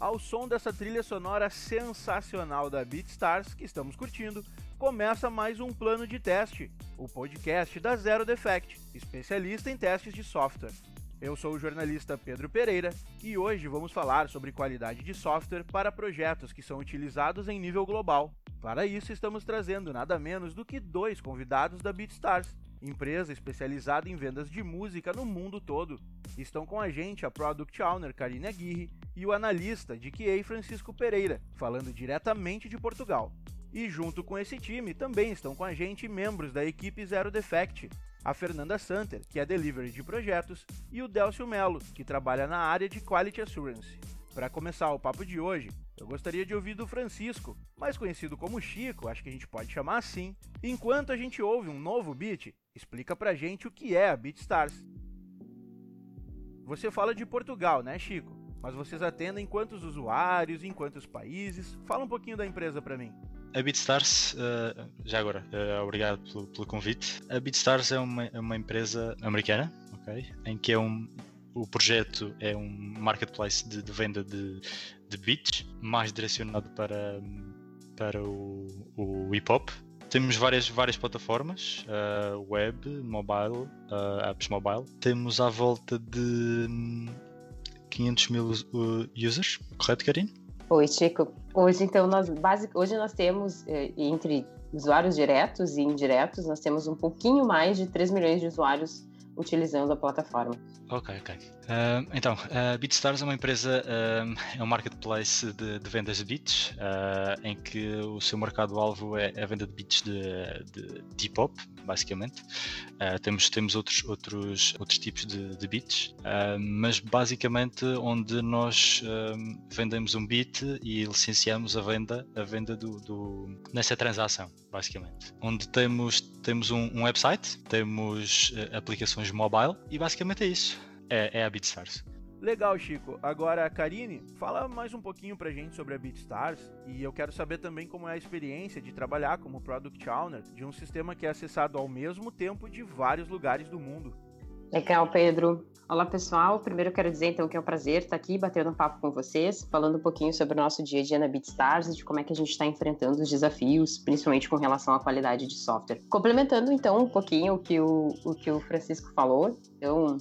Ao som dessa trilha sonora sensacional da BeatStars que estamos curtindo, começa mais um plano de teste, o podcast da Zero Defect, especialista em testes de software. Eu sou o jornalista Pedro Pereira e hoje vamos falar sobre qualidade de software para projetos que são utilizados em nível global. Para isso, estamos trazendo nada menos do que dois convidados da BeatStars, empresa especializada em vendas de música no mundo todo. Estão com a gente a Product Owner Karine Aguirre e o analista de QA Francisco Pereira, falando diretamente de Portugal. E junto com esse time também estão com a gente membros da equipe Zero Defect, a Fernanda Santer, que é delivery de projetos, e o Delcio Melo, que trabalha na área de Quality Assurance. Para começar o papo de hoje, eu gostaria de ouvir do Francisco, mais conhecido como Chico, acho que a gente pode chamar assim. Enquanto a gente ouve um novo beat, explica pra gente o que é a BeatStars. Você fala de Portugal, né, Chico? Mas vocês atendem quantos usuários, em quantos países? Fala um pouquinho da empresa para mim. A BeatStars, uh, já agora, uh, obrigado pelo, pelo, convite. A BeatStars é uma, é uma empresa americana, ok? Em que é um, o projeto é um marketplace de, de venda de, de beats, mais direcionado para, para o, o hip hop. Temos várias, várias plataformas, uh, web, mobile, apps mobile. Temos à volta de 500 mil users, correto, Karine? Oi, Chico. Hoje, então, nós, basic, hoje nós temos, eh, entre usuários diretos e indiretos, nós temos um pouquinho mais de 3 milhões de usuários utilizando a plataforma. Ok, ok. Uh, então, a uh, BeatStars é uma empresa, uh, é um marketplace de, de vendas de beats, uh, em que o seu mercado-alvo é a venda de beats de, de, de hip-hop, basicamente. Temos temos outros, outros, outros tipos de, de beats, mas basicamente onde nós vendemos um beat e licenciamos a venda, a venda do, do nessa transação, basicamente. Onde temos, temos um, um website, temos aplicações mobile e basicamente é isso é, é a BeatStars. Legal, Chico. Agora, Karine, fala mais um pouquinho pra gente sobre a BeatStars e eu quero saber também como é a experiência de trabalhar como Product Owner de um sistema que é acessado ao mesmo tempo de vários lugares do mundo. Legal, Pedro. Olá, pessoal. Primeiro eu quero dizer então que é um prazer estar aqui batendo um papo com vocês, falando um pouquinho sobre o nosso dia a dia na BeatStars e de como é que a gente está enfrentando os desafios, principalmente com relação à qualidade de software. Complementando então um pouquinho o que o, o, que o Francisco falou, então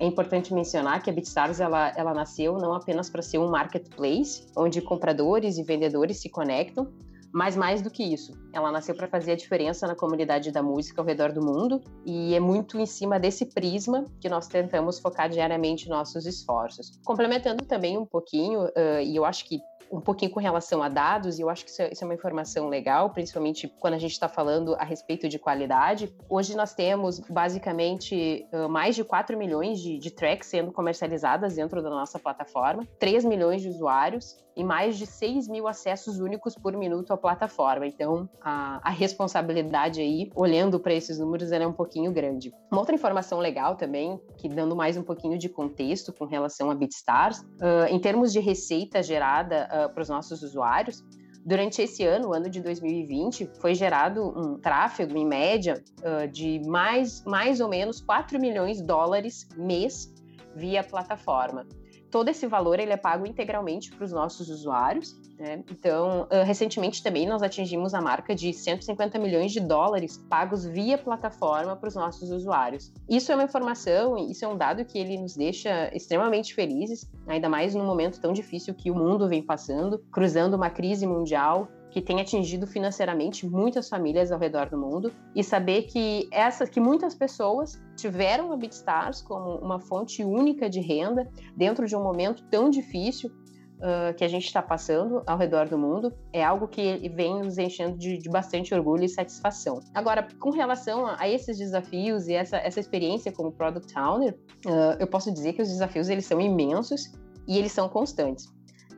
é importante mencionar que a BitStars ela, ela nasceu não apenas para ser um marketplace onde compradores e vendedores se conectam, mas mais do que isso, ela nasceu para fazer a diferença na comunidade da música ao redor do mundo e é muito em cima desse prisma que nós tentamos focar diariamente nossos esforços. Complementando também um pouquinho, uh, e eu acho que um pouquinho com relação a dados, e eu acho que isso é, isso é uma informação legal, principalmente quando a gente está falando a respeito de qualidade. Hoje nós temos basicamente uh, mais de 4 milhões de, de tracks sendo comercializadas dentro da nossa plataforma, 3 milhões de usuários e mais de 6 mil acessos únicos por minuto à plataforma. Então, a, a responsabilidade aí, olhando para esses números, é um pouquinho grande. Uma outra informação legal também, que dando mais um pouquinho de contexto com relação a BitStars, uh, em termos de receita gerada uh, para os nossos usuários, Durante esse ano, o ano de 2020, foi gerado um tráfego, em média, uh, de mais, mais ou menos 4 milhões de dólares mês via plataforma todo esse valor ele é pago integralmente para os nossos usuários. Né? Então, uh, recentemente também nós atingimos a marca de 150 milhões de dólares pagos via plataforma para os nossos usuários. Isso é uma informação, isso é um dado que ele nos deixa extremamente felizes, ainda mais num momento tão difícil que o mundo vem passando, cruzando uma crise mundial que tem atingido financeiramente muitas famílias ao redor do mundo e saber que essas que muitas pessoas tiveram a BitStars como uma fonte única de renda dentro de um momento tão difícil uh, que a gente está passando ao redor do mundo é algo que vem nos enchendo de, de bastante orgulho e satisfação. Agora, com relação a, a esses desafios e essa, essa experiência como Product Owner, uh, eu posso dizer que os desafios eles são imensos e eles são constantes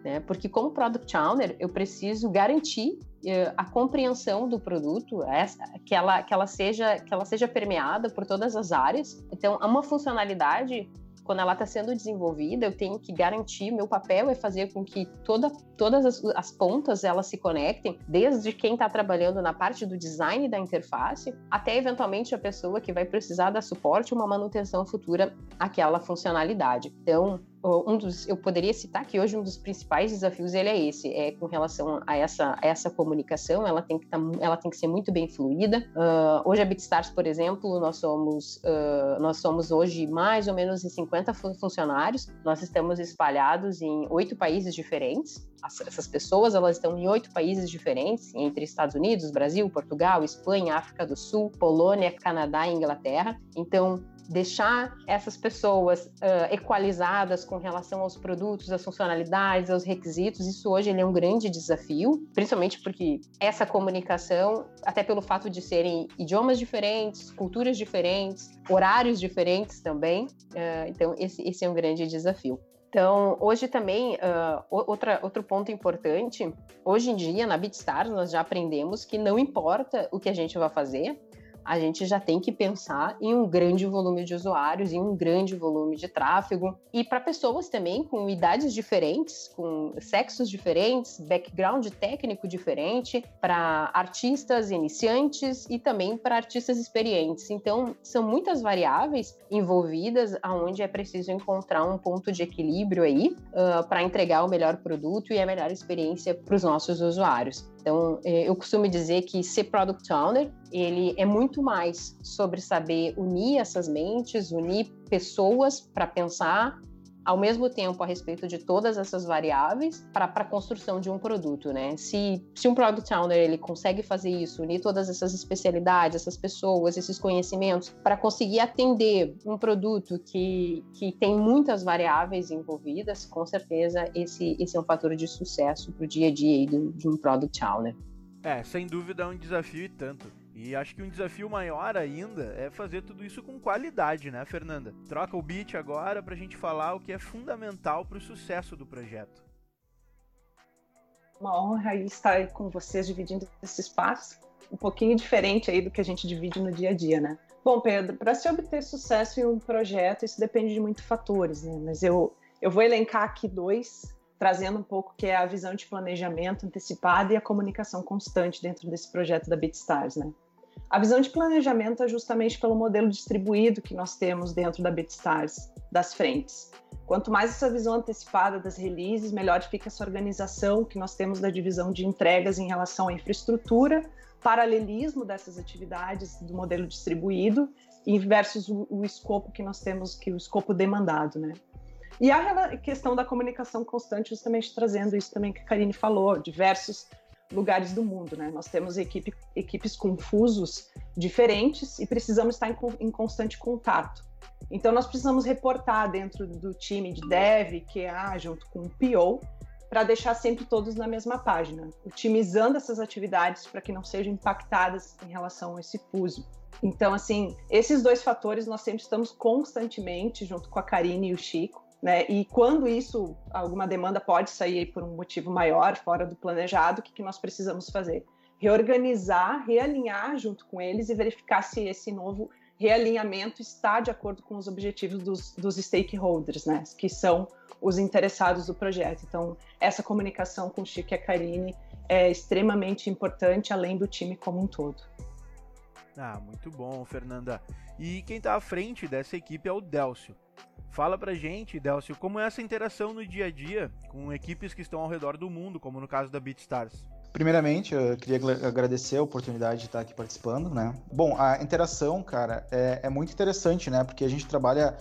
né? Porque como product owner, eu preciso garantir uh, a compreensão do produto, essa, que, ela, que, ela seja, que ela seja permeada por todas as áreas. Então, uma funcionalidade quando ela está sendo desenvolvida, eu tenho que garantir, meu papel é fazer com que toda, todas as, as pontas elas se conectem, desde quem está trabalhando na parte do design da interface, até eventualmente a pessoa que vai precisar dar suporte uma manutenção futura àquela funcionalidade. Então, um dos, eu poderia citar que hoje um dos principais desafios ele é esse, é com relação a essa, a essa comunicação, ela tem que tá, ela tem que ser muito bem fluida. Uh, hoje a BitStars, por exemplo, nós somos uh, nós somos hoje mais ou menos em 50 funcionários. Nós estamos espalhados em oito países diferentes. Essas pessoas elas estão em oito países diferentes, entre Estados Unidos, Brasil, Portugal, Espanha, África do Sul, Polônia, Canadá e Inglaterra. Então deixar essas pessoas uh, equalizadas com relação aos produtos, às funcionalidades, aos requisitos, isso hoje é um grande desafio, principalmente porque essa comunicação, até pelo fato de serem idiomas diferentes, culturas diferentes, horários diferentes também, uh, então esse, esse é um grande desafio. Então, hoje também, uh, outra, outro ponto importante, hoje em dia, na BitStars, nós já aprendemos que não importa o que a gente vai fazer, a gente já tem que pensar em um grande volume de usuários, em um grande volume de tráfego. E para pessoas também com idades diferentes, com sexos diferentes, background técnico diferente, para artistas iniciantes e também para artistas experientes. Então, são muitas variáveis envolvidas aonde é preciso encontrar um ponto de equilíbrio aí uh, para entregar o melhor produto e a melhor experiência para os nossos usuários. Então, é, eu costumo dizer que ser product owner, ele é muito mais sobre saber unir essas mentes, unir pessoas para pensar ao mesmo tempo a respeito de todas essas variáveis para a construção de um produto, né? Se, se um product owner ele consegue fazer isso, unir todas essas especialidades, essas pessoas, esses conhecimentos para conseguir atender um produto que, que tem muitas variáveis envolvidas, com certeza esse, esse é um fator de sucesso para o dia a dia de, de um product owner. É, sem dúvida é um desafio e tanto. E acho que um desafio maior ainda é fazer tudo isso com qualidade, né, Fernanda? Troca o beat agora para a gente falar o que é fundamental para o sucesso do projeto. Uma honra estar com vocês dividindo esse espaço, um pouquinho diferente aí do que a gente divide no dia a dia, né? Bom, Pedro, para se obter sucesso em um projeto, isso depende de muitos fatores, né? Mas eu, eu vou elencar aqui dois, trazendo um pouco que é a visão de planejamento antecipada e a comunicação constante dentro desse projeto da BitStars, né? A visão de planejamento é justamente pelo modelo distribuído que nós temos dentro da BitStars, das frentes. Quanto mais essa visão antecipada das releases, melhor fica essa organização que nós temos da divisão de entregas em relação à infraestrutura, paralelismo dessas atividades do modelo distribuído e versus o, o escopo que nós temos, que o escopo demandado, né? E a questão da comunicação constante, justamente trazendo isso também que a Karine falou, diversos lugares do mundo, né? Nós temos equipe, equipes com fusos diferentes e precisamos estar em, em constante contato. Então, nós precisamos reportar dentro do time de dev, QA, junto com o PO, para deixar sempre todos na mesma página, otimizando essas atividades para que não sejam impactadas em relação a esse fuso. Então, assim, esses dois fatores nós sempre estamos constantemente, junto com a Karine e o Chico, né? E quando isso, alguma demanda pode sair por um motivo maior, fora do planejado, o que, que nós precisamos fazer? Reorganizar, realinhar junto com eles e verificar se esse novo realinhamento está de acordo com os objetivos dos, dos stakeholders, né? Que são os interessados do projeto. Então, essa comunicação com o Chico e a Karine é extremamente importante, além do time como um todo. Ah, muito bom, Fernanda. E quem está à frente dessa equipe é o Delcio. Fala pra gente, Delcio, como é essa interação no dia a dia com equipes que estão ao redor do mundo, como no caso da BeatStars? Primeiramente, eu queria agradecer a oportunidade de estar aqui participando, né? Bom, a interação, cara, é, é muito interessante, né? Porque a gente trabalha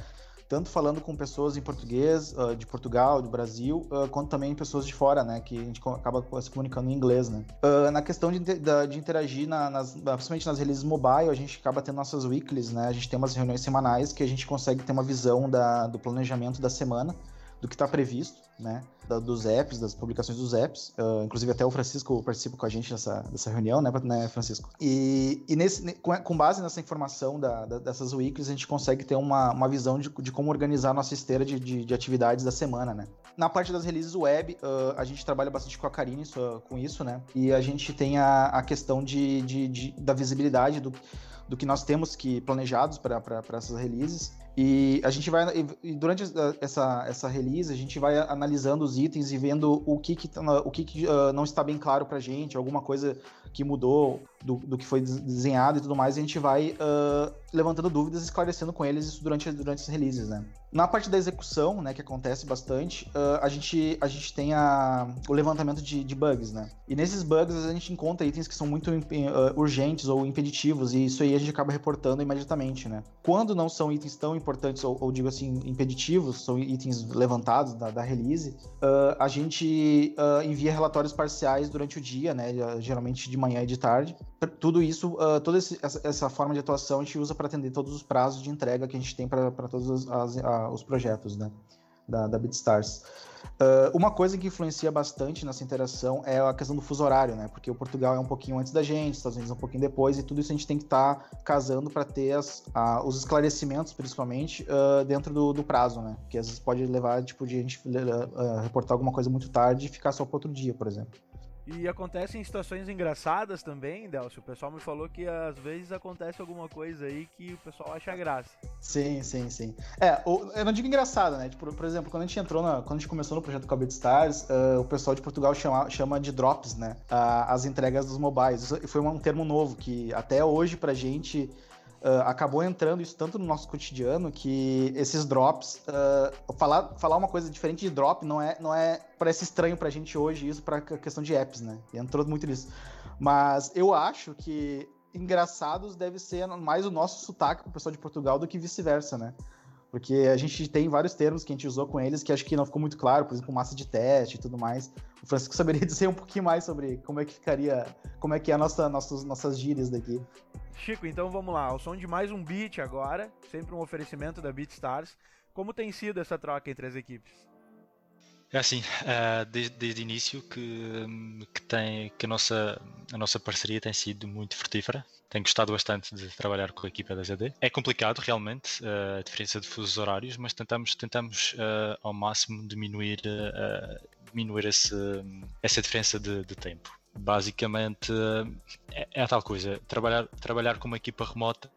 tanto falando com pessoas em português, uh, de Portugal, do Brasil, uh, quanto também pessoas de fora, né, que a gente acaba se comunicando em inglês, né. Uh, na questão de, de, interagir, na, nas, principalmente nas releases mobile, a gente acaba tendo nossas weeklies, né, a gente tem umas reuniões semanais que a gente consegue ter uma visão da, do planejamento da semana, do que está previsto, né? Da, dos apps, das publicações dos apps. Uh, inclusive até o Francisco participa com a gente nessa, nessa reunião, né, né Francisco? E, e nesse, com, base nessa informação da, da, dessas weeklies, a gente consegue ter uma, uma visão de, de como organizar a nossa esteira de, de, de, atividades da semana, né? Na parte das releases web, uh, a gente trabalha bastante com a Karine com isso, né? E a gente tem a, a questão de, de da visibilidade do do que nós temos que planejados para essas releases E a gente vai, e durante essa, essa release, a gente vai analisando os itens e vendo o que, que, o que, que uh, não está bem claro para gente, alguma coisa que mudou do, do que foi desenhado e tudo mais, e a gente vai uh, levantando dúvidas esclarecendo com eles isso durante, durante as releases, né? Na parte da execução, né, que acontece bastante, uh, a, gente, a gente tem a, o levantamento de, de, bugs, né? E nesses bugs a gente encontra itens que são muito urgentes ou impeditivos, e isso aí a gente acaba reportando imediatamente, né? Quando não são itens tão importantes, ou, ou digo assim, impeditivos, são itens levantados da, da release, uh, a gente envia relatórios parciais durante o dia, né? Geralmente de manhã e de tarde. Tudo isso, toda esse, essa, essa forma de atuação a gente usa para atender todos os prazos de entrega que a gente tem para todos as, as, os projetos né, da, da BitStars. Uh, uma coisa que influencia bastante nessa interação é a questão do fuso horário, né? Porque o Portugal é um pouquinho antes da gente, os Estados Unidos é um pouquinho depois, e tudo isso a gente tem que estar tá casando para ter as, a, os esclarecimentos, principalmente, uh, dentro do, do, prazo, né? Que às vezes pode levar, tipo, de a gente uh, reportar alguma coisa muito tarde e ficar só para outro dia, por exemplo. E acontecem situações engraçadas também, Delcio. O pessoal me falou que às vezes acontece alguma coisa aí que o pessoal acha graça. Sim, sim, sim. É, eu não digo engraçado, né? Tipo, por exemplo, quando a gente entrou, na, quando a gente começou no projeto com a BitStars, uh, o pessoal de Portugal chama, chama de drops, né? Uh, as entregas dos mobiles. Isso foi um termo novo que até hoje pra gente Uh, acabou entrando isso tanto no nosso cotidiano que esses drops, uh, falar, falar uma coisa diferente de drop não é, não é parece estranho pra gente hoje isso para questão de apps, né? E entrou muito nisso. Mas eu acho que engraçados deve ser mais o nosso sotaque pro pessoal de Portugal do que vice-versa, né? Porque a gente tem vários termos que a gente usou com eles que acho que não ficou muito claro, por exemplo, massa de teste e tudo mais. O Francisco saberia dizer um pouquinho mais sobre como é que ficaria, como é que é a nossa, nossas, nossas gírias daqui. Chico, então vamos lá. O som de mais um beat agora, sempre um oferecimento da BeatStars. Como tem sido essa troca entre as equipes? É assim, desde, desde o início que, que, tem, que a, nossa, a nossa parceria tem sido muito frutífera. Tenho gostado bastante de trabalhar com a equipa da ZD. É complicado realmente uh, a diferença de fusos horários, mas tentamos, tentamos uh, ao máximo diminuir, diminuir esse, essa diferença de, de tempo basicamente é, é, a tal coisa. Trabalhar, trabalhar com uma equipa remota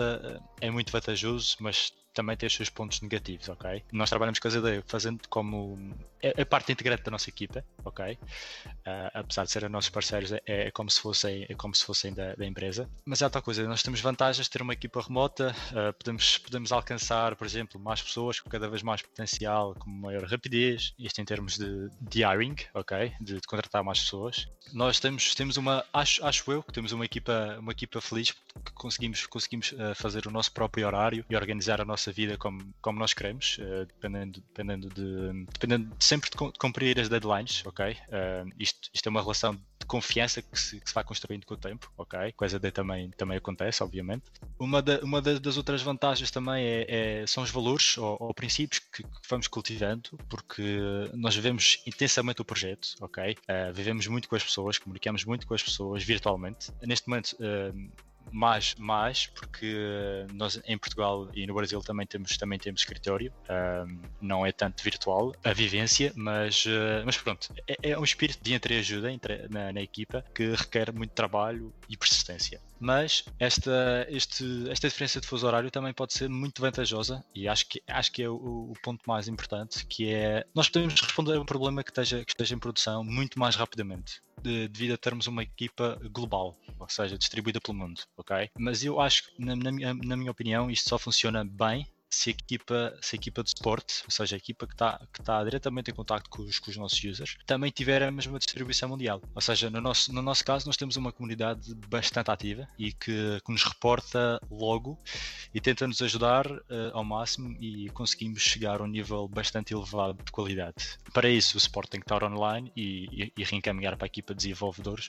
é muito vantajoso, mas também tem os seus pontos negativos, ok? Nós trabalhamos com a ZD fazendo como é, parte integrante da nossa equipa, ok? Uh, apesar de serem nossos parceiros, é, é, como se fossem, é como se fossem da, da, empresa. Mas é tal coisa, nós temos vantagens de ter uma equipa remota, uh, podemos, podemos alcançar, por exemplo, mais pessoas com cada vez mais potencial, com maior rapidez, isto em termos de, de hiring, ok? De, de, contratar mais pessoas. Nós temos, temos uma, acho, acho eu, que temos uma equipa, uma equipa feliz que conseguimos, conseguimos uh, fazer o nosso próprio horário e organizar a nossa vida como, como nós queremos, dependendo, dependendo de, dependendo de sempre de cumprir as deadlines, ok? Uh, isto, isto é uma relação de confiança que se, que se vai construindo com o tempo, ok? Coisa de também, também acontece, obviamente. Uma, da, uma das outras vantagens também é, é são os valores ou, ou princípios que, que, vamos cultivando, porque nós vivemos intensamente o projeto, ok? Uh, vivemos muito com as pessoas, comunicamos muito com as pessoas virtualmente. Neste momento, mais, mais porque nós em Portugal e no Brasil também temos, também temos escritório, não é tanto virtual a vivência, mas, uh, mas pronto, é, é, um espírito de entreajuda entre, na, na equipa que requer muito trabalho e persistência. Mas esta, este, esta diferença de fuso horário também pode ser muito vantajosa e acho que, acho que é o, o ponto mais importante, que é nós podemos responder a um problema que esteja, que esteja em produção muito mais rapidamente devido a termos uma equipa global, ou seja, distribuída pelo mundo, ok? Mas eu acho que, na, na, na minha opinião, isto só funciona bem se a equipa, se a equipa de suporte, ou seja, a equipa que está que tá diretamente em contato com os, com os nossos users, também tiver a mesma distribuição mundial. Ou seja, no nosso, no nosso caso, nós temos uma comunidade bastante ativa e que, que nos reporta logo e tenta nos ajudar uh, ao máximo e conseguimos chegar a um nível bastante elevado de qualidade. Para isso, o suporte tem que estar online e, e, e reencaminhar para a equipa de desenvolvedores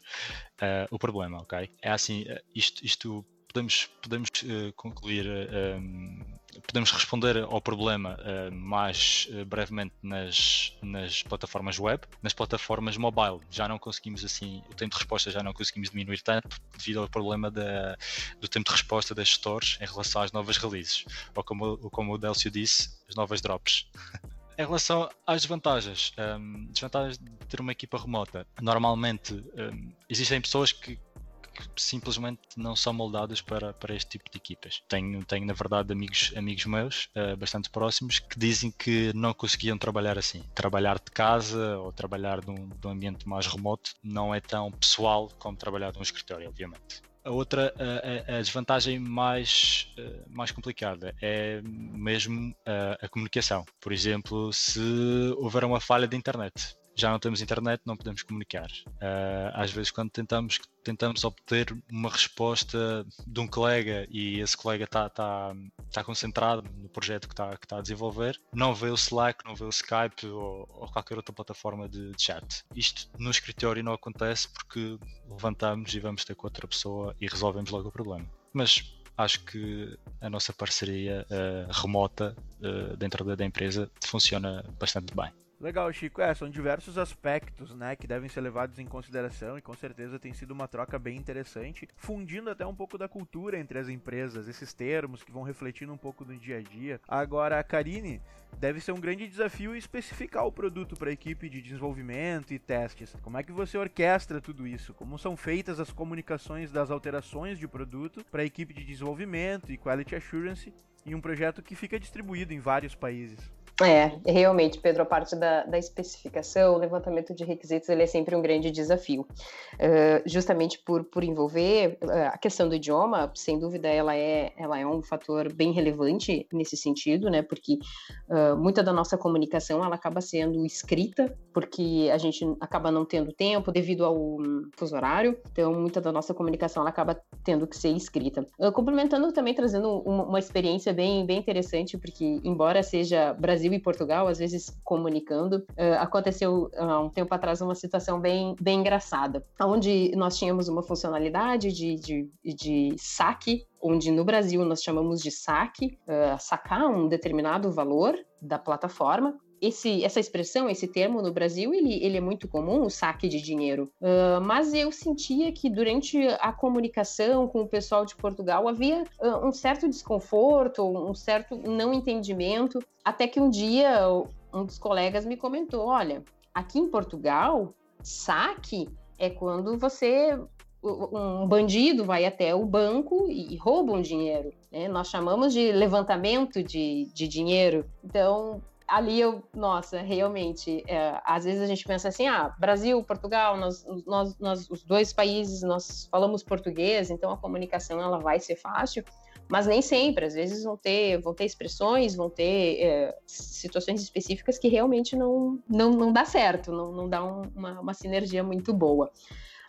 uh, o problema, ok? É assim, uh, isto, isto podemos, podemos uh, concluir, um, podemos responder ao problema uh, mais brevemente nas, nas plataformas web, nas plataformas mobile. Já não conseguimos assim, o tempo de resposta já não conseguimos diminuir tanto devido ao problema da, do tempo de resposta das stores em relação às novas releases, ou como, como o Delcio disse, as novas drops. Em relação às desvantagens, um, desvantagens de ter uma equipa remota, normalmente um, existem pessoas que, que simplesmente não são moldadas para, para este tipo de equipas. Tenho, tenho na verdade, amigos, amigos meus, uh, bastante próximos, que dizem que não conseguiam trabalhar assim. Trabalhar de casa ou trabalhar num, num ambiente mais remoto não é tão pessoal como trabalhar num escritório, obviamente. A outra, a, a, desvantagem mais, eh, mais complicada é mesmo a, a comunicação. Por exemplo, se houver uma falha de internet, já não temos internet, não podemos comunicar. Uh, às vezes, quando tentamos, tentamos obter uma resposta de um colega e esse colega está tá, tá concentrado no projeto que está que tá a desenvolver, não vê o Slack, não vê o Skype ou, ou qualquer outra plataforma de chat. Isto no escritório não acontece porque levantamos e vamos ter com outra pessoa e resolvemos logo o problema. Mas acho que a nossa parceria uh, remota uh, dentro da, da empresa funciona bastante bem. Legal, Chico. É, são diversos aspectos, né, que devem ser levados em consideração e com certeza tem sido uma troca bem interessante, fundindo até um pouco da cultura entre as empresas, esses termos que vão refletindo um pouco no dia a dia. Agora, Karine, deve ser um grande desafio especificar o produto para a equipe de desenvolvimento e testes. Como é que você orquestra tudo isso? Como são feitas as comunicações das alterações de produto para a equipe de desenvolvimento e quality assurance em um projeto que fica distribuído em vários países? É, realmente, Pedro, a parte da, da especificação, o levantamento de requisitos, ele é sempre um grande desafio. Uh, justamente por, por envolver uh, a questão do idioma, sem dúvida, ela é, ela é um fator bem relevante nesse sentido, né? Porque uh, muita da nossa comunicação, ela acaba sendo escrita, porque a gente acaba não tendo tempo devido ao um, fuso horário, então muita da nossa comunicação, ela acaba tendo que ser escrita. complementando também, trazendo uma, uma experiência bem, bem interessante, porque embora seja Brasil Brasil e Portugal, às vezes comunicando. Uh, aconteceu há uh, um tempo atrás uma situação bem, bem engraçada, onde nós tínhamos uma funcionalidade de, de, de saque onde no Brasil nós chamamos de saque, uh, sacar um determinado valor da plataforma, esse, essa expressão, esse termo no Brasil, ele, ele é muito comum, o saque de dinheiro. Uh, mas eu sentia que durante a comunicação com o pessoal de Portugal havia uh, um certo desconforto, um certo não entendimento, até que um dia um dos colegas me comentou: olha, aqui em Portugal, saque é quando você um bandido vai até o banco e rouba um dinheiro. Né? Nós chamamos de levantamento de, de dinheiro. Então, ali eu, nossa, realmente, é, às vezes a gente pensa assim, ah, Brasil, Portugal, nós, nós, nós, os dois países, nós falamos português, então a comunicação ela vai ser fácil, mas nem sempre, às vezes vão ter, vão ter expressões, vão ter é, situações específicas que realmente não, não, não dá certo, não, não dá um, uma, uma sinergia muito boa.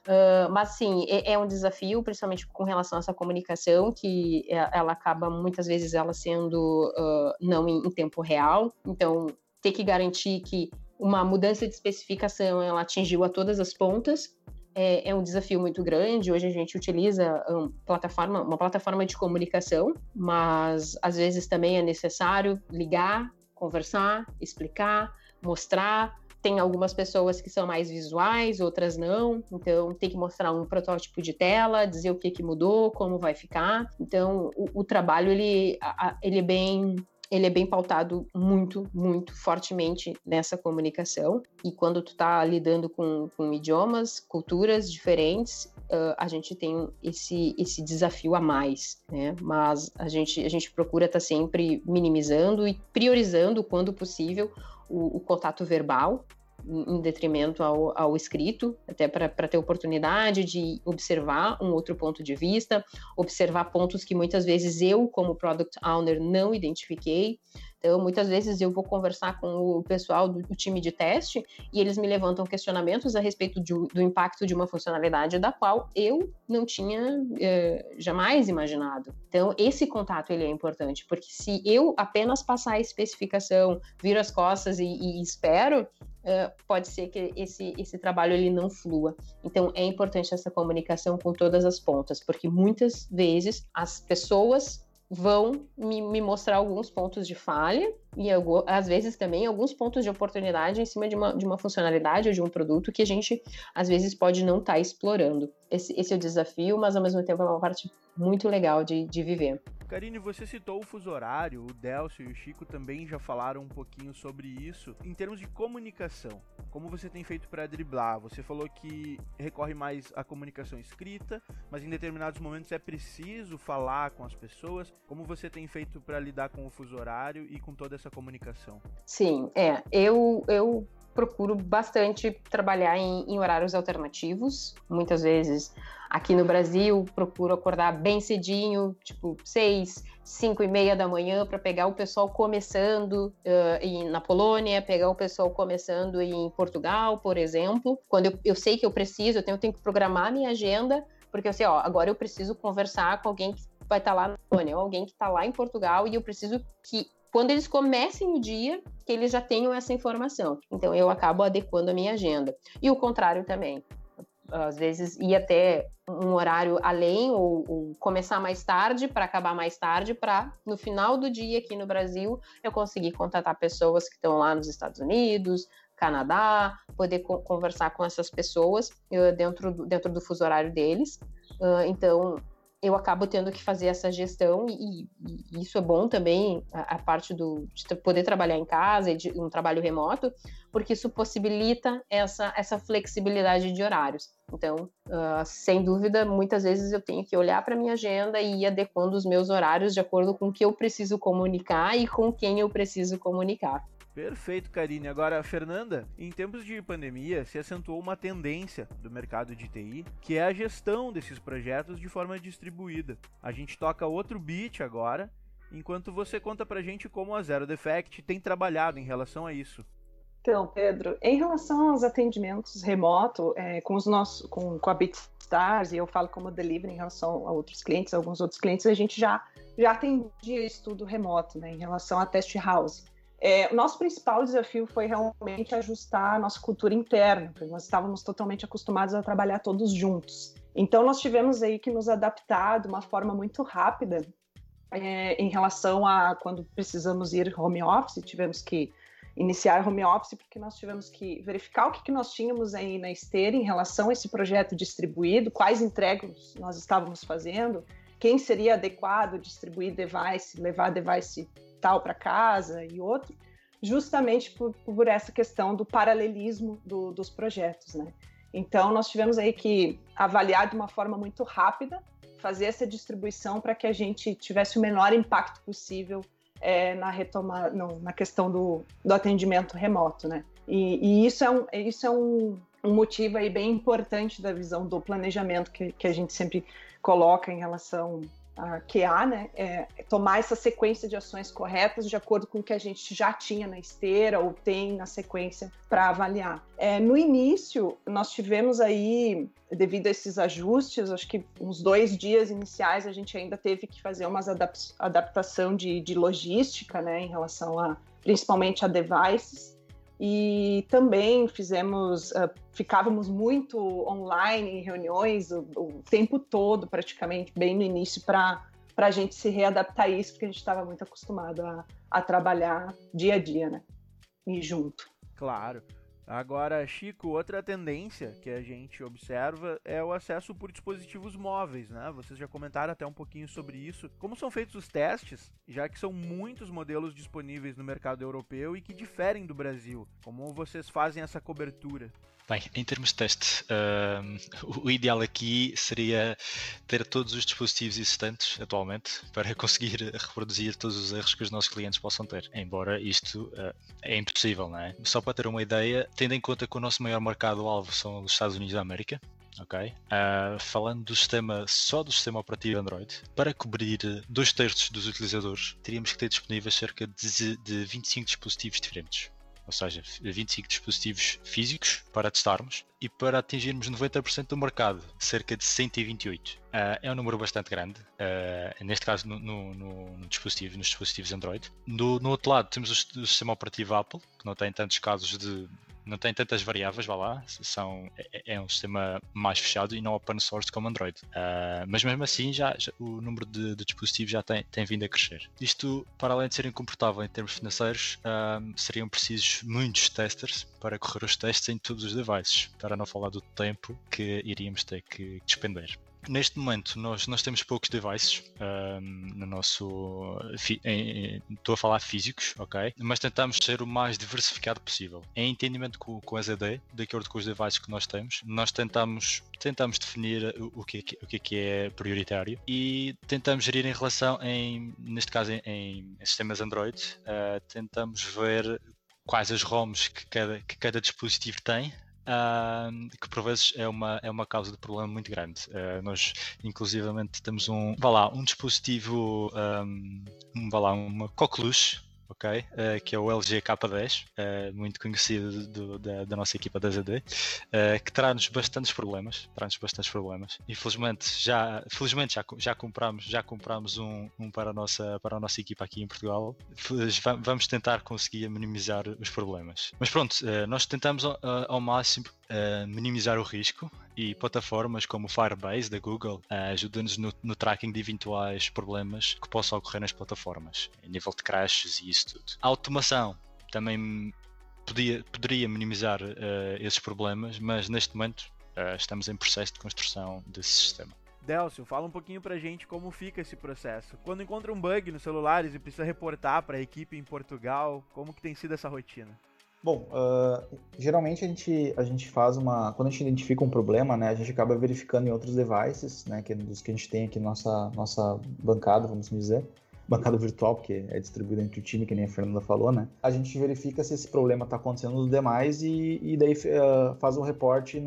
Uh, mas sim, é, é, um desafio, principalmente com relação a essa comunicação, que é, ela acaba muitas vezes ela sendo uh, não em, em, tempo real. Então, ter que garantir que uma mudança de especificação ela atingiu a todas as pontas é, é um desafio muito grande. Hoje a gente utiliza um, plataforma, uma plataforma de comunicação, mas às vezes também é necessário ligar, conversar, explicar, mostrar tem algumas pessoas que são mais visuais, outras não. Então, tem que mostrar um protótipo de tela, dizer o que, que mudou, como vai ficar. Então, o, o trabalho ele, ele é bem ele é bem pautado muito, muito fortemente nessa comunicação. E quando tu tá lidando com, com idiomas, culturas diferentes, uh, a gente tem esse, esse desafio a mais, né? Mas a gente, a gente procura estar tá sempre minimizando e priorizando, quando possível, o, o contato verbal, em detrimento ao, ao escrito, até para ter oportunidade de observar um outro ponto de vista, observar pontos que muitas vezes eu, como product owner, não identifiquei. Então, muitas vezes eu vou conversar com o pessoal do, do time de teste e eles me levantam questionamentos a respeito de, do impacto de uma funcionalidade da qual eu não tinha eh, jamais imaginado. Então, esse contato ele é importante, porque se eu apenas passar a especificação, viro as costas e, e espero, Uh, pode ser que esse, esse trabalho ele não flua. Então é importante essa comunicação com todas as pontas, porque muitas vezes as pessoas vão me, me mostrar alguns pontos de falha e às vezes também alguns pontos de oportunidade em cima de uma, de uma funcionalidade ou de um produto que a gente às vezes pode não estar tá explorando. Esse, esse, é o desafio, mas ao mesmo tempo é uma parte muito legal de, de viver. Karine, você citou o fuso horário, o Delcio e o Chico também já falaram um pouquinho sobre isso. Em termos de comunicação, como você tem feito para driblar? Você falou que recorre mais à comunicação escrita, mas em determinados momentos é preciso falar com as pessoas. Como você tem feito para lidar com o fuso horário e com toda essa comunicação? Sim, é. Eu, eu procuro bastante trabalhar em, em, horários alternativos. Muitas vezes aqui no Brasil procuro acordar bem cedinho, tipo seis, cinco e meia da manhã, para pegar o pessoal começando uh, em, na Polônia, pegar o pessoal começando em Portugal, por exemplo. Quando eu, eu sei que eu preciso, eu tenho, eu tenho que programar minha agenda, porque eu sei, ó, agora eu preciso conversar com alguém que vai estar tá lá na Polônia, ou alguém que está lá em Portugal, e eu preciso que quando eles comecem o dia, que eles já tenham essa informação. Então, eu acabo adequando a minha agenda. E o contrário também. Às vezes, ir até um horário além ou, ou começar mais tarde para acabar mais tarde, para no final do dia aqui no Brasil eu conseguir contatar pessoas que estão lá nos Estados Unidos, Canadá, poder co conversar com essas pessoas uh, dentro, do, dentro do fuso horário deles. Uh, então, eu acabo tendo que fazer essa gestão e, e isso é bom também a, a, parte do de poder trabalhar em casa e de um trabalho remoto porque isso possibilita essa essa flexibilidade de horários. Então uh, sem dúvida muitas vezes eu tenho que olhar para minha agenda e ir adequando os meus horários de acordo com o que eu preciso comunicar e com quem eu preciso comunicar Perfeito, Karine. Agora, Fernanda, em tempos de pandemia, se acentuou uma tendência do mercado de TI, que é a gestão desses projetos de forma distribuída. A gente toca outro beat agora, enquanto você conta pra gente como a Zero Defect tem trabalhado em relação a isso. Então, Pedro, em relação aos atendimentos remoto, é, com os nossos, com, com a BitStars, e eu falo como delivery em relação a outros clientes, alguns outros clientes, a gente já, já atendia estudo remoto, né, em relação a test house. É, o nosso principal desafio foi realmente ajustar a nossa cultura interna, porque nós estávamos totalmente acostumados a trabalhar todos juntos. Então, nós tivemos aí que nos adaptar de uma forma muito rápida é, em relação a quando precisamos ir home office, tivemos que iniciar home office, porque nós tivemos que verificar o que, que nós tínhamos aí na esteira em relação a esse projeto distribuído, quais entregas nós estávamos fazendo, quem seria adequado distribuir device, levar device tal para casa e outro, justamente por, por essa questão do paralelismo do, dos projetos, né? Então, nós tivemos aí que avaliar de uma forma muito rápida, fazer essa distribuição para que a gente tivesse o menor impacto possível é, na retoma, no, na questão do, do atendimento remoto, né? E, e, isso é, um, isso é um, um motivo aí bem importante da visão do planejamento que, que a gente sempre coloca em relação a QA, né, é tomar essa sequência de ações corretas de acordo com o que a gente já tinha na esteira ou tem na sequência para avaliar. É, no início, nós tivemos aí, devido a esses ajustes, acho que uns dois dias iniciais a gente ainda teve que fazer uma adaptação de, de logística, né, em relação a principalmente a devices, e também fizemos, uh, ficávamos muito online em reuniões o, o, tempo todo, praticamente, bem no início, para a gente se readaptar a isso, porque a gente estava muito acostumado a, a trabalhar dia a dia, né? E junto. Claro. Agora, Chico, outra tendência que a gente observa é o acesso por dispositivos móveis, né? Vocês já comentaram até um pouquinho sobre isso. Como são feitos os testes, já que são muitos modelos disponíveis no mercado europeu e que diferem do Brasil? Como vocês fazem essa cobertura? Bem, em termos de teste, uh, o ideal aqui seria ter todos os dispositivos existentes atualmente para conseguir reproduzir todos os erros que os nossos clientes possam ter. Embora isto uh, é impossível, não é? Só para ter uma ideia, tendo em conta que o nosso maior mercado-alvo são os Estados Unidos da América, ok? Uh, falando do sistema, só do sistema operativo Android, para cobrir dois terços dos utilizadores, teríamos que ter disponíveis cerca de, de 25 dispositivos diferentes ou seja, 25 dispositivos físicos para testarmos e para atingirmos 90% do mercado, cerca de 128. Uh, ah, é um número bastante grande, uh, neste caso no, no, no, dispositivo, nos dispositivos Android. No, outro lado temos o, o, sistema operativo Apple, que não tem tantos casos de não tem tantas variáveis, vá lá, são, é, é um sistema mais fechado e não open source como Android. Uh, mas mesmo assim, já, já, o número de, de, dispositivos já tem, tem vindo a crescer. Isto, para além de ser incomportável em termos financeiros, uh, seriam precisos muitos testers para correr os testes em todos os devices, para não falar do tempo que iríamos ter que despender. Neste momento, nós, nós temos poucos devices um, no nosso. Estou a falar físicos, ok? Mas tentamos ser o mais diversificado possível. Em entendimento com, com a ZD, de acordo com os devices que nós temos, nós tentamos, tentamos definir o, o, que, é o que, é que é prioritário e tentamos gerir em relação, em, neste caso, em, em sistemas Android, uh, tentamos ver quais as ROMs que cada, que cada dispositivo tem Que por vezes é uma, é uma causa de problema muito grande. Uh, nós, inclusivamente, temos um, vá lá, um dispositivo, um, vá lá, uma coqueluche ok? Uh, que é o LG K10, uh, muito conhecido do, da, da, nossa equipa da ZD, uh, eh, que traz-nos bastantes problemas, traz-nos bastantes problemas. Infelizmente já, felizmente já, já compramos, já compramos um, um, para, a nossa, para a nossa equipa aqui em Portugal. Vamos tentar conseguir minimizar os problemas. Mas pronto, nós tentamos ao, ao máximo minimizar o risco e plataformas como Firebase da Google uh, ajudam-nos no, no, tracking de eventuais problemas que possam ocorrer nas plataformas, em nível de crashes e isso tudo. A automação também podia, poderia minimizar uh, esses problemas, mas neste momento uh, estamos em processo de construção desse sistema. Delcio, fala um pouquinho pra gente como fica esse processo. Quando encontra um bug nos celulares e precisa reportar para a equipe em Portugal, como que tem sido essa rotina? Bom, uh, geralmente a gente, a gente faz uma. Quando a gente identifica um problema, né, a gente acaba verificando em outros devices, né, que é dos que a gente tem aqui nossa, nossa bancada, vamos dizer. Bancada virtual, porque é distribuída entre o time, que nem a Fernanda falou, né? A gente verifica se esse problema está acontecendo nos demais e, e daí uh, faz um reporte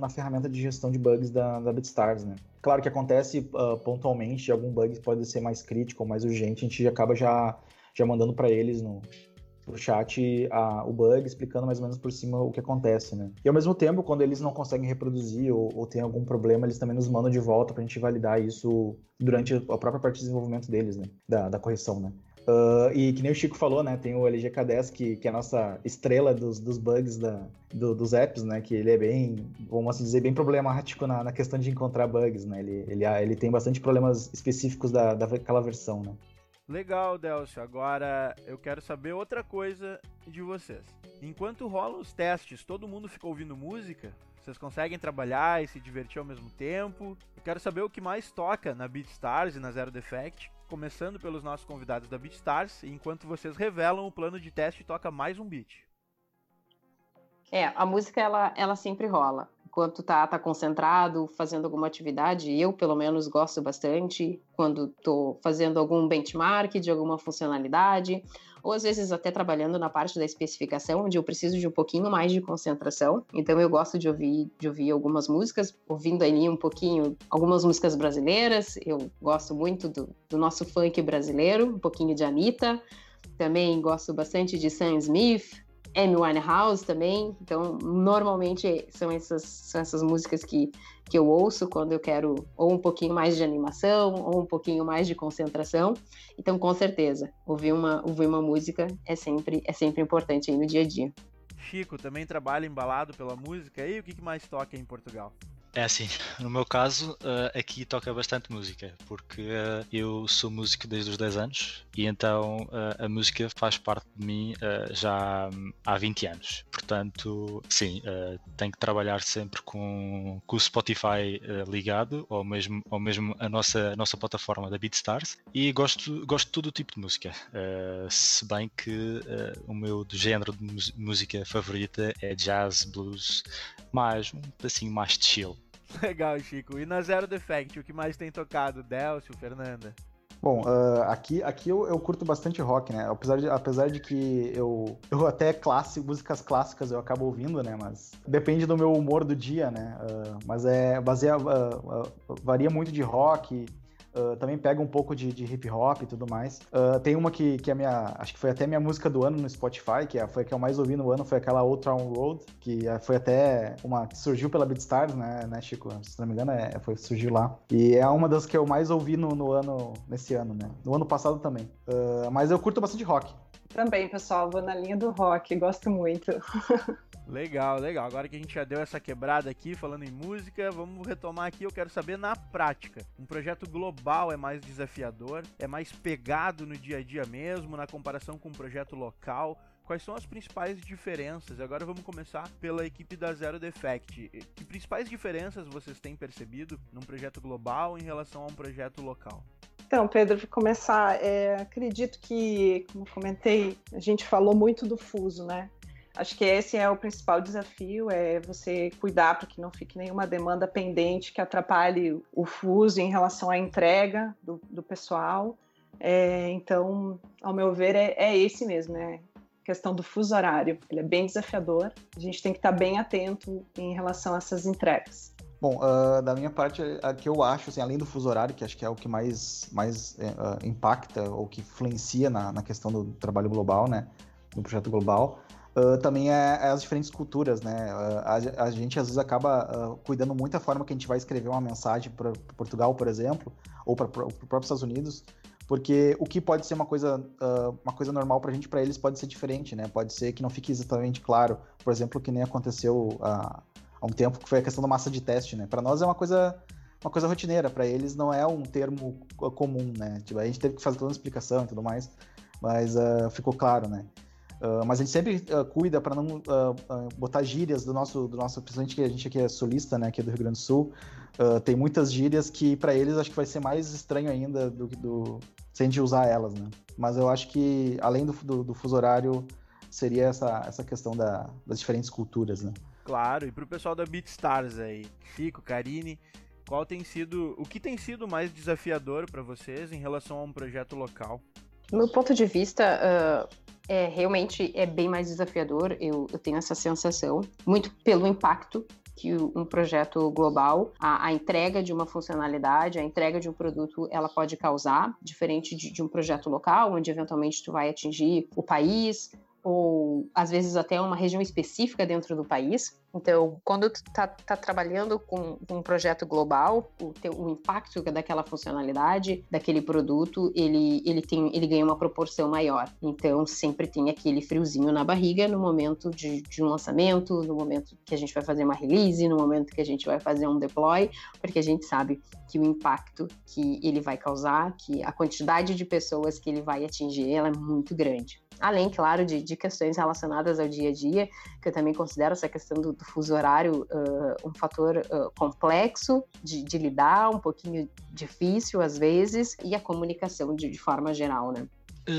na ferramenta de gestão de bugs da, da BitStars, né? Claro que acontece uh, pontualmente, algum bug pode ser mais crítico ou mais urgente, a gente acaba já, já mandando para eles no, pro chat a, o bug, explicando mais ou menos por cima o que acontece, né? E ao mesmo tempo, quando eles não conseguem reproduzir ou, ou tem algum problema, eles também nos mandam de volta pra gente validar isso durante a própria parte de desenvolvimento deles, né? Da, da correção, né? Uh, e que nem o Chico falou, né? Tem o LG K10, que, que é a nossa estrela dos, dos bugs da, do, dos apps, né? Que ele é bem, vamos assim dizer, bem problemático na, na questão de encontrar bugs, né? Ele, ele, ele tem bastante problemas específicos da, daquela versão, né? Legal, Delcio. Agora eu quero saber outra coisa de vocês. Enquanto rolam os testes, todo mundo fica ouvindo música? Vocês conseguem trabalhar e se divertir ao mesmo tempo? Eu quero saber o que mais toca na BeatStars e na Zero Defect, começando pelos nossos convidados da BeatStars, enquanto vocês revelam o plano de teste toca mais um beat. É, a música ela, ela sempre rola quando tá, tá concentrado, fazendo alguma atividade, eu pelo menos gosto bastante quando tô fazendo algum benchmark de alguma funcionalidade, ou às vezes até trabalhando na parte da especificação, onde eu preciso de um pouquinho mais de concentração. Então eu gosto de ouvir, de ouvir algumas músicas, ouvindo ali um pouquinho algumas músicas brasileiras. Eu gosto muito do, do nosso funk brasileiro, um pouquinho de Anitta. Também gosto bastante de Sam Smith, Amy Winehouse também. Então, normalmente são essas, são essas músicas que, que eu ouço quando eu quero ou um pouquinho mais de animação ou um pouquinho mais de concentração. Então, com certeza, ouvir uma, ouvir uma música é sempre, é sempre importante aí no dia a dia. Chico, também trabalha embalado pela música e o que mais toca em Portugal? É assim, no meu caso, uh, aqui toca bastante música, porque uh, eu sou músico desde os 10 anos e então uh, a música faz parte de mim já há 20 anos. Portanto, sim, tenho que trabalhar sempre com, com o Spotify ligado, ou mesmo, ou mesmo a nossa, a nossa plataforma da BeatStars, e gosto, gosto de todo o tipo de música. se bem que o meu género de música favorita é jazz, blues, mais um pedacinho mais chill. Legal, Chico. E na Zero Defect, o que mais tem tocado? Delcio, Fernanda? Bom, uh, aqui, aqui eu, eu, curto bastante rock, né? Apesar de, apesar de que eu, eu até clássico, músicas clássicas eu acabo ouvindo, né? Mas depende do meu humor do dia, né? Uh, mas é baseia, uh, varia muito de rock, Uh, também pega um pouco de, de, hip hop e tudo mais. Uh, tem uma que, que é minha. Acho que foi até minha música do ano no Spotify, que é, foi a que eu mais ouvi no ano, foi aquela Old Town Road, que é, foi até uma que surgiu pela BeatStars, né, né, Chico? Se não me engano, é, foi, surgiu lá. E é uma das que eu mais ouvi no, no ano, nesse ano, né? No ano passado também. Uh, mas eu curto bastante rock. Também, pessoal, vou na linha do rock, gosto muito. Legal, legal. Agora que a gente já deu essa quebrada aqui, falando em música, vamos retomar aqui. Eu quero saber na prática. Um projeto global é mais desafiador? É mais pegado no dia a dia mesmo, na comparação com um projeto local? Quais são as principais diferenças? Agora vamos começar pela equipe da Zero Defect. Que principais diferenças vocês têm percebido num projeto global em relação a um projeto local? Então, Pedro, para começar, é, acredito que, como comentei, a gente falou muito do fuso, né? Acho que esse é o principal desafio, é você cuidar para que não fique nenhuma demanda pendente que atrapalhe o fuso em relação à entrega do, do pessoal. É, então, ao meu ver, é, é esse mesmo, né? questão do fuso horário. Ele é bem desafiador. A gente tem que estar bem atento em relação a essas entregas. Bom, uh, da minha parte, a que eu acho, assim, além do fuso horário, que acho que é o que mais, mais uh, impacta ou que influencia na, na, questão do trabalho global, né, no projeto global, uh, também é, é, as diferentes culturas, né. A, a, gente às vezes acaba cuidando muito da forma que a gente vai escrever uma mensagem para Portugal, por exemplo, ou para os próprios Estados Unidos, porque o que pode ser uma coisa, uh, uma coisa normal para a gente, para eles pode ser diferente, né? Pode ser que não fique exatamente claro, por exemplo, que nem aconteceu uh, há um tempo, que foi a questão da massa de teste, né? Para nós é uma coisa, uma coisa rotineira, para eles não é um termo comum, né? Tipo, a gente teve que fazer toda uma explicação e tudo mais, mas uh, ficou claro, né? Uh, mas a gente sempre uh, cuida para não uh, botar gírias do nosso, do nosso, principalmente que a gente aqui é sulista, né, aqui é do Rio Grande do Sul, tem muitas gírias que para eles acho que vai ser mais estranho ainda do que do se a gente usar elas, né? Mas eu acho que além do, do, do fuso horário seria essa, essa questão da, das diferentes culturas, né? Claro, e para o pessoal da BeatStars aí, Chico, Karine, qual tem sido, o que tem sido mais desafiador para vocês em relação a um projeto local? Do meu ponto de vista, uh, é realmente é bem mais desafiador. Eu, eu tenho essa sensação, muito pelo impacto que um projeto global, a, a, entrega de uma funcionalidade, a entrega de um produto, ela pode causar, diferente de, de um projeto local, onde eventualmente tu vai atingir o país, ou às vezes até uma região específica dentro do país. Então, quando tu está tá trabalhando com, com, um projeto global, o, teu, o impacto daquela funcionalidade, daquele produto, ele, ele, tem, ele ganha uma proporção maior. Então, sempre tem aquele friozinho na barriga no momento de, de um lançamento, no momento que a gente vai fazer uma release, no momento que a gente vai fazer um deploy, porque a gente sabe que o impacto que ele vai causar, que a quantidade de pessoas que ele vai atingir, ela é muito grande além, claro, de, de, questões relacionadas ao dia a dia, que eu também considero essa questão do, do fuso horário uh, um fator uh, complexo de, de, lidar, um pouquinho difícil às vezes, e a comunicação de, de forma geral, né?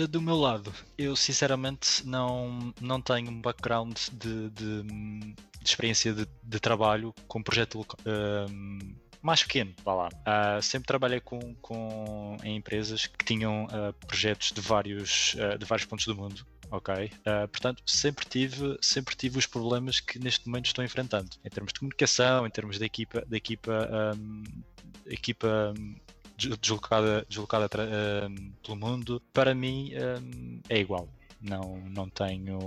Do meu lado, eu sinceramente não, não tenho um background de, de, de experiência de, de, trabalho com projeto uh, mais pequeno, vá lá. Uh, sempre trabalhei com, com, em empresas que tinham uh, projetos de vários, uh, de vários pontos do mundo ok? Uh, portanto, sempre tive, sempre tive os problemas que neste momento estou enfrentando, em termos de comunicação, em termos da equipa, da equipa, um, equipa deslocada, deslocada um, pelo mundo. Para mim é igual não, não tenho,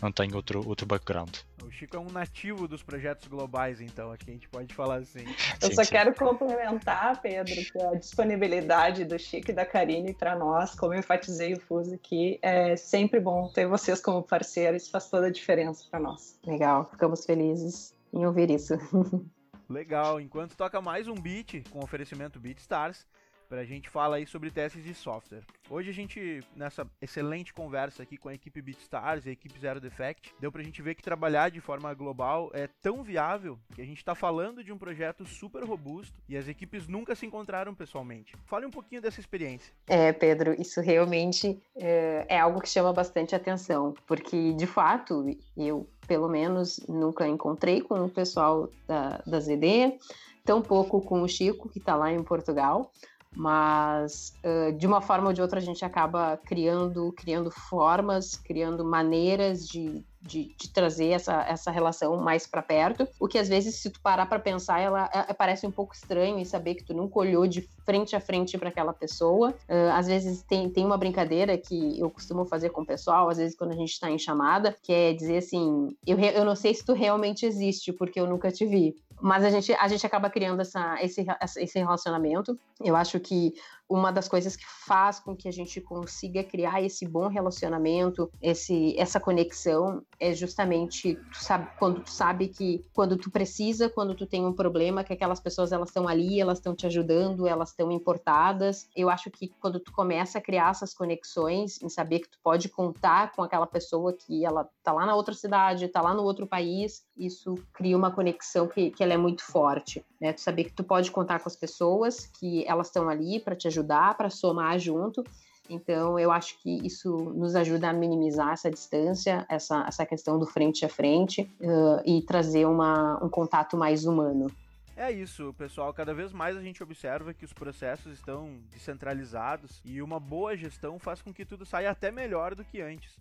não tenho outro, outro background. O Chico é um nativo dos projetos globais, então, acho que a gente pode falar assim. Eu sim, só sim. quero complementar, Pedro, que a disponibilidade do Chico e da Karine para nós, como eu enfatizei o Fuso aqui, é sempre bom ter vocês como parceiros, isso faz toda a diferença para nós. Legal, ficamos felizes em ouvir isso. Legal, enquanto toca mais um beat com oferecimento BeatStars, a gente falar aí sobre testes de software. Hoje a gente, nessa excelente conversa aqui com a equipe BeatStars e a equipe Zero Defect, deu pra gente ver que trabalhar de forma global é tão viável que a gente tá falando de um projeto super robusto e as equipes nunca se encontraram pessoalmente. Fale um pouquinho dessa experiência. É, Pedro, isso realmente é, é algo que chama bastante atenção, porque de fato eu, pelo menos, nunca encontrei com o pessoal da, da ZD, tampouco com o Chico, que está lá em Portugal mas uh, de uma forma ou de outra a gente acaba criando, criando formas, criando maneiras de, de, de trazer essa, essa relação mais para perto, o que às vezes se tu parar para pensar ela é, é, parece um pouco estranho e saber que tu nunca olhou de frente a frente para aquela pessoa. Uh, às vezes tem, tem uma brincadeira que eu costumo fazer com o pessoal, às vezes quando a gente está em chamada, que é dizer assim, eu, eu não sei se tu realmente existe porque eu nunca te vi, mas a gente, a gente acaba criando essa, esse, esse relacionamento. Eu acho que uma das coisas que faz com que a gente consiga criar esse bom relacionamento, esse, essa conexão, é justamente tu sabe, quando tu sabe que quando tu precisa, quando tu tem um problema, que aquelas pessoas elas estão ali, elas estão te ajudando, elas estão importadas. Eu acho que quando tu começa a criar essas conexões, em saber que tu pode contar com aquela pessoa que ela tá lá na outra cidade, tá lá no outro país, isso cria uma conexão que, que ela é muito forte, né? Tu saber que tu pode contar com as pessoas, que elas estão ali para te ajudar, para somar junto. Então, eu acho que isso nos ajuda a minimizar essa distância, essa, essa questão do frente a frente uh, e trazer uma, um contato mais humano. É isso, pessoal. Cada vez mais a gente observa que os processos estão descentralizados e uma boa gestão faz com que tudo saia até melhor do que antes.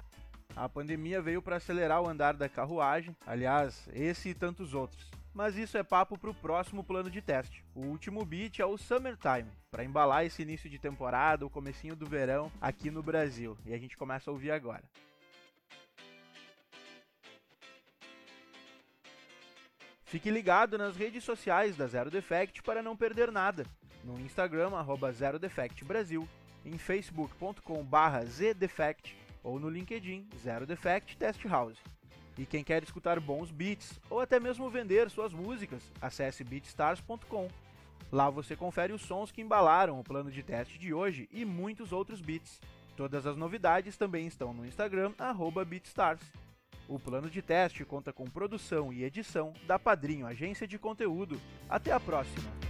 A pandemia veio para acelerar o andar da carruagem, aliás, esse e tantos outros. Mas isso é papo para o próximo plano de teste. O último beat é o Summertime, para embalar esse início de temporada, o comecinho do verão aqui no Brasil. E a gente começa a ouvir agora. Fique ligado nas redes sociais da Zero Defect para não perder nada. No Instagram, arroba Zero Defect Brasil, em facebook.com barra zdefect ou no LinkedIn Zero Defect Test House. E quem quer escutar bons beats ou até mesmo vender suas músicas, acesse beatstars.com. Lá você confere os sons que embalaram o plano de teste de hoje e muitos outros beats. Todas as novidades também estão no Instagram, BeatStars. O plano de teste conta com produção e edição da Padrinho Agência de Conteúdo. Até a próxima!